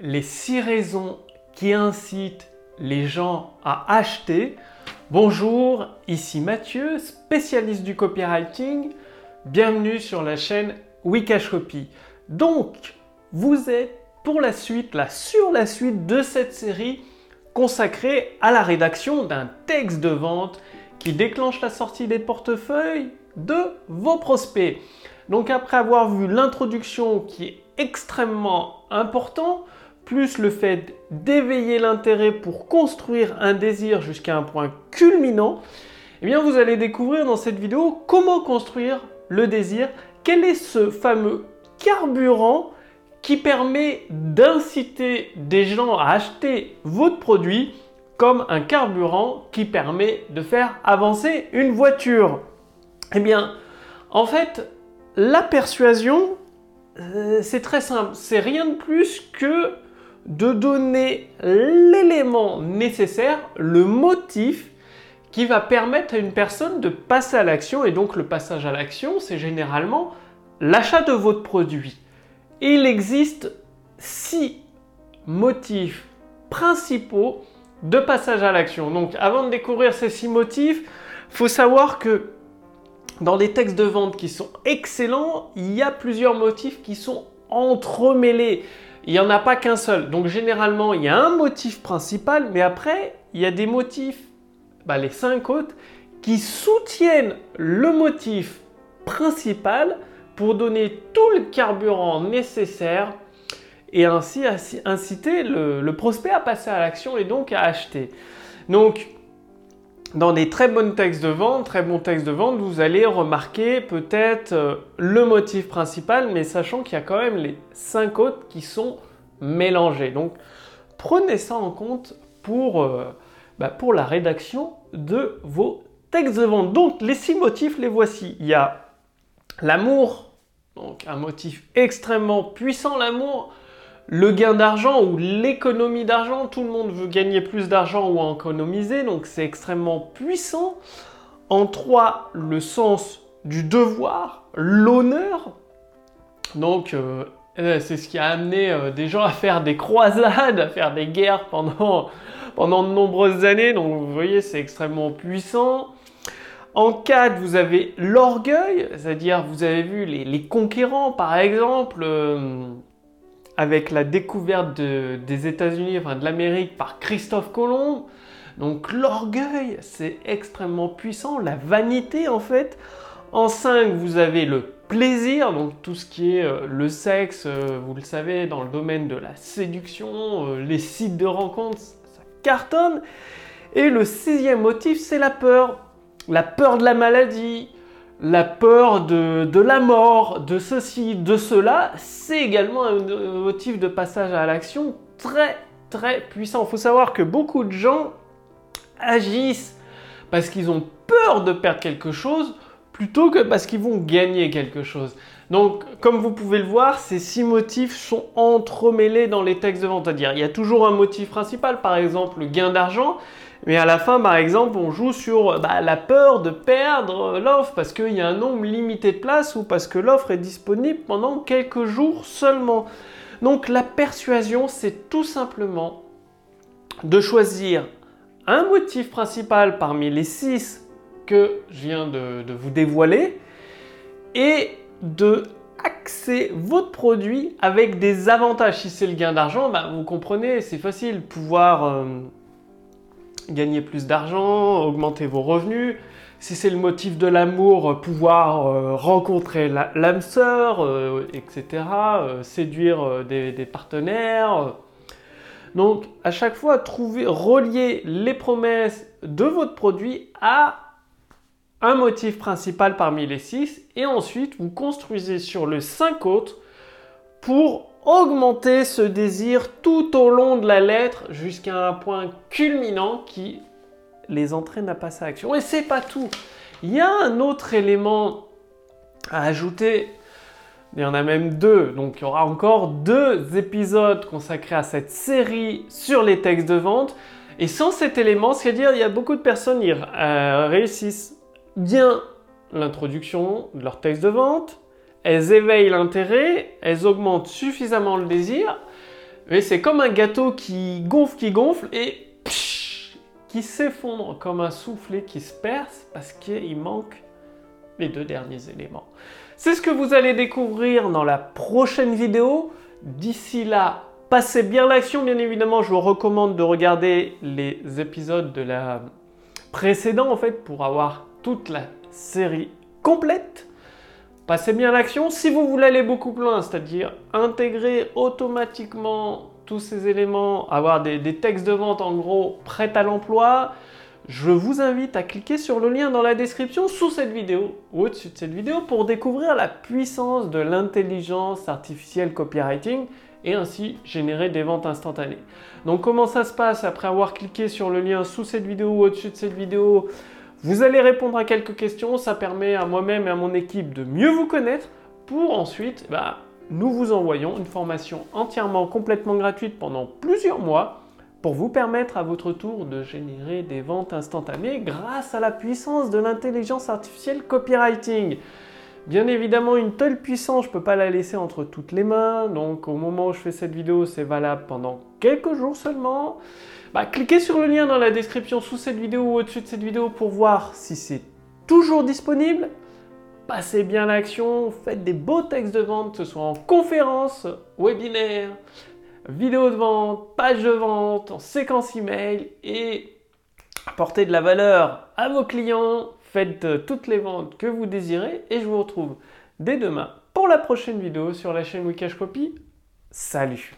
les 6 raisons qui incitent les gens à acheter. Bonjour, ici Mathieu, spécialiste du copywriting. Bienvenue sur la chaîne Wikash Copy. Donc, vous êtes pour la suite, là, sur la suite de cette série consacrée à la rédaction d'un texte de vente qui déclenche la sortie des portefeuilles de vos prospects. Donc après avoir vu l'introduction qui est extrêmement important, plus le fait d'éveiller l'intérêt pour construire un désir jusqu'à un point culminant, eh bien vous allez découvrir dans cette vidéo comment construire le désir, quel est ce fameux carburant qui permet d'inciter des gens à acheter votre produit comme un carburant qui permet de faire avancer une voiture? Eh bien, en fait, la persuasion, euh, c'est très simple. C'est rien de plus que de donner l'élément nécessaire, le motif qui va permettre à une personne de passer à l'action. Et donc le passage à l'action, c'est généralement l'achat de votre produit. il existe six motifs principaux de passage à l'action. Donc avant de découvrir ces six motifs, faut savoir que dans des textes de vente qui sont excellents, il y a plusieurs motifs qui sont entremêlés. Il n'y en a pas qu'un seul. Donc généralement, il y a un motif principal, mais après, il y a des motifs, bah, les cinq autres, qui soutiennent le motif principal pour donner tout le carburant nécessaire et ainsi inciter le, le prospect à passer à l'action et donc à acheter. Donc dans des très bons textes de vente, très bons textes de vente, vous allez remarquer peut-être euh, le motif principal, mais sachant qu'il y a quand même les cinq autres qui sont mélangés. Donc prenez ça en compte pour, euh, bah, pour la rédaction de vos textes de vente. Donc les six motifs, les voici. Il y a l'amour, donc un motif extrêmement puissant, l'amour le gain d'argent ou l'économie d'argent, tout le monde veut gagner plus d'argent ou économiser, donc c'est extrêmement puissant. En trois, le sens du devoir, l'honneur. Donc euh, euh, c'est ce qui a amené euh, des gens à faire des croisades, à faire des guerres pendant, pendant de nombreuses années. Donc vous voyez, c'est extrêmement puissant. En 4, vous avez l'orgueil, c'est-à-dire vous avez vu les, conquérants par exemple avec la découverte des États-Unis, enfin de l'Amérique par Christophe Colomb. Donc l'orgueil, c'est extrêmement puissant, la vanité en fait. En 5, vous avez le plaisir, donc tout ce qui est euh, le sexe, euh, vous le savez, dans le domaine de la séduction, euh, les sites de rencontres, ça cartonne. Et le sixième motif, c'est la peur. La peur de la maladie, la peur de, la mort, de ceci, de cela, c'est également un motif de passage à l'action très très puissant. Il faut savoir que beaucoup de gens agissent parce qu'ils ont peur de perdre quelque chose plutôt que parce qu'ils vont gagner quelque chose. Donc, comme vous pouvez le voir, ces six motifs sont entremêlés dans les textes de vente. C'est-à-dire, il y a toujours un motif principal, par exemple le gain d'argent, mais à la fin, par exemple, on joue sur bah, la peur de perdre l'offre parce qu'il y a un nombre limité de places ou parce que l'offre est disponible pendant quelques jours seulement. Donc la persuasion, c'est tout simplement de choisir un motif principal parmi les six que je viens de, vous dévoiler et de axer votre produit avec des avantages. Si c'est le gain d'argent, bah, vous comprenez, c'est facile, pouvoir... Euh, gagner plus d'argent, augmenter vos revenus. Si c'est le motif de l'amour, pouvoir euh, rencontrer l'âme sœur, euh, etc., euh, séduire des, des, partenaires. Donc, à chaque fois, trouver, relier les promesses de votre produit à un motif principal parmi les six, et ensuite vous construisez sur le cinq autres pour augmenter ce désir tout au long de la lettre jusqu'à un point culminant qui les entraîne à passer à l'action. Et c'est pas tout. Il y a un autre élément à ajouter. Il y en a même deux. Donc il y aura encore deux épisodes consacrés à cette série sur les textes de vente. Et sans cet élément, c'est-à-dire il y a beaucoup de personnes qui euh, réussissent bien l'introduction de leur texte de vente, elles éveillent l'intérêt, elles augmentent suffisamment le désir, Et c'est comme un gâteau qui gonfle, qui gonfle et qui s'effondre comme un soufflet qui se perce parce qu'il manque les deux derniers éléments. C'est ce que vous allez découvrir dans la prochaine vidéo. D'ici là, passez bien l'action. Bien évidemment, je vous recommande de regarder les épisodes de la précédente en fait pour avoir toute la série complète. Passez bien l'action. Si vous voulez aller beaucoup plus loin, c'est-à-dire intégrer automatiquement tous ces éléments, avoir des, textes de vente en gros prêts à l'emploi, je vous invite à cliquer sur le lien dans la description sous cette vidéo ou au-dessus de cette vidéo pour découvrir la puissance de l'intelligence artificielle copywriting et ainsi générer des ventes instantanées. Donc comment ça se passe après avoir cliqué sur le lien sous cette vidéo ou au-dessus de cette vidéo? Vous allez répondre à quelques questions, ça permet à moi-même et à mon équipe de mieux vous connaître pour ensuite bah, nous vous envoyons une formation entièrement complètement gratuite pendant plusieurs mois pour vous permettre à votre tour de générer des ventes instantanées grâce à la puissance de l'intelligence artificielle copywriting. Bien évidemment, une telle puissance, je ne peux pas la laisser entre toutes les mains. Donc au moment où je fais cette vidéo, c'est valable pendant quelques jours seulement. Bah, cliquez sur le lien dans la description sous cette vidéo ou au-dessus de cette vidéo pour voir si c'est toujours disponible. Passez bien l'action, faites des beaux textes de vente, que ce soit en conférence, webinaire, vidéo de vente, page de vente, en séquence email et apportez de la valeur à vos clients, faites euh, toutes les ventes que vous désirez et je vous retrouve dès demain pour la prochaine vidéo sur la chaîne Wikash Copy. Salut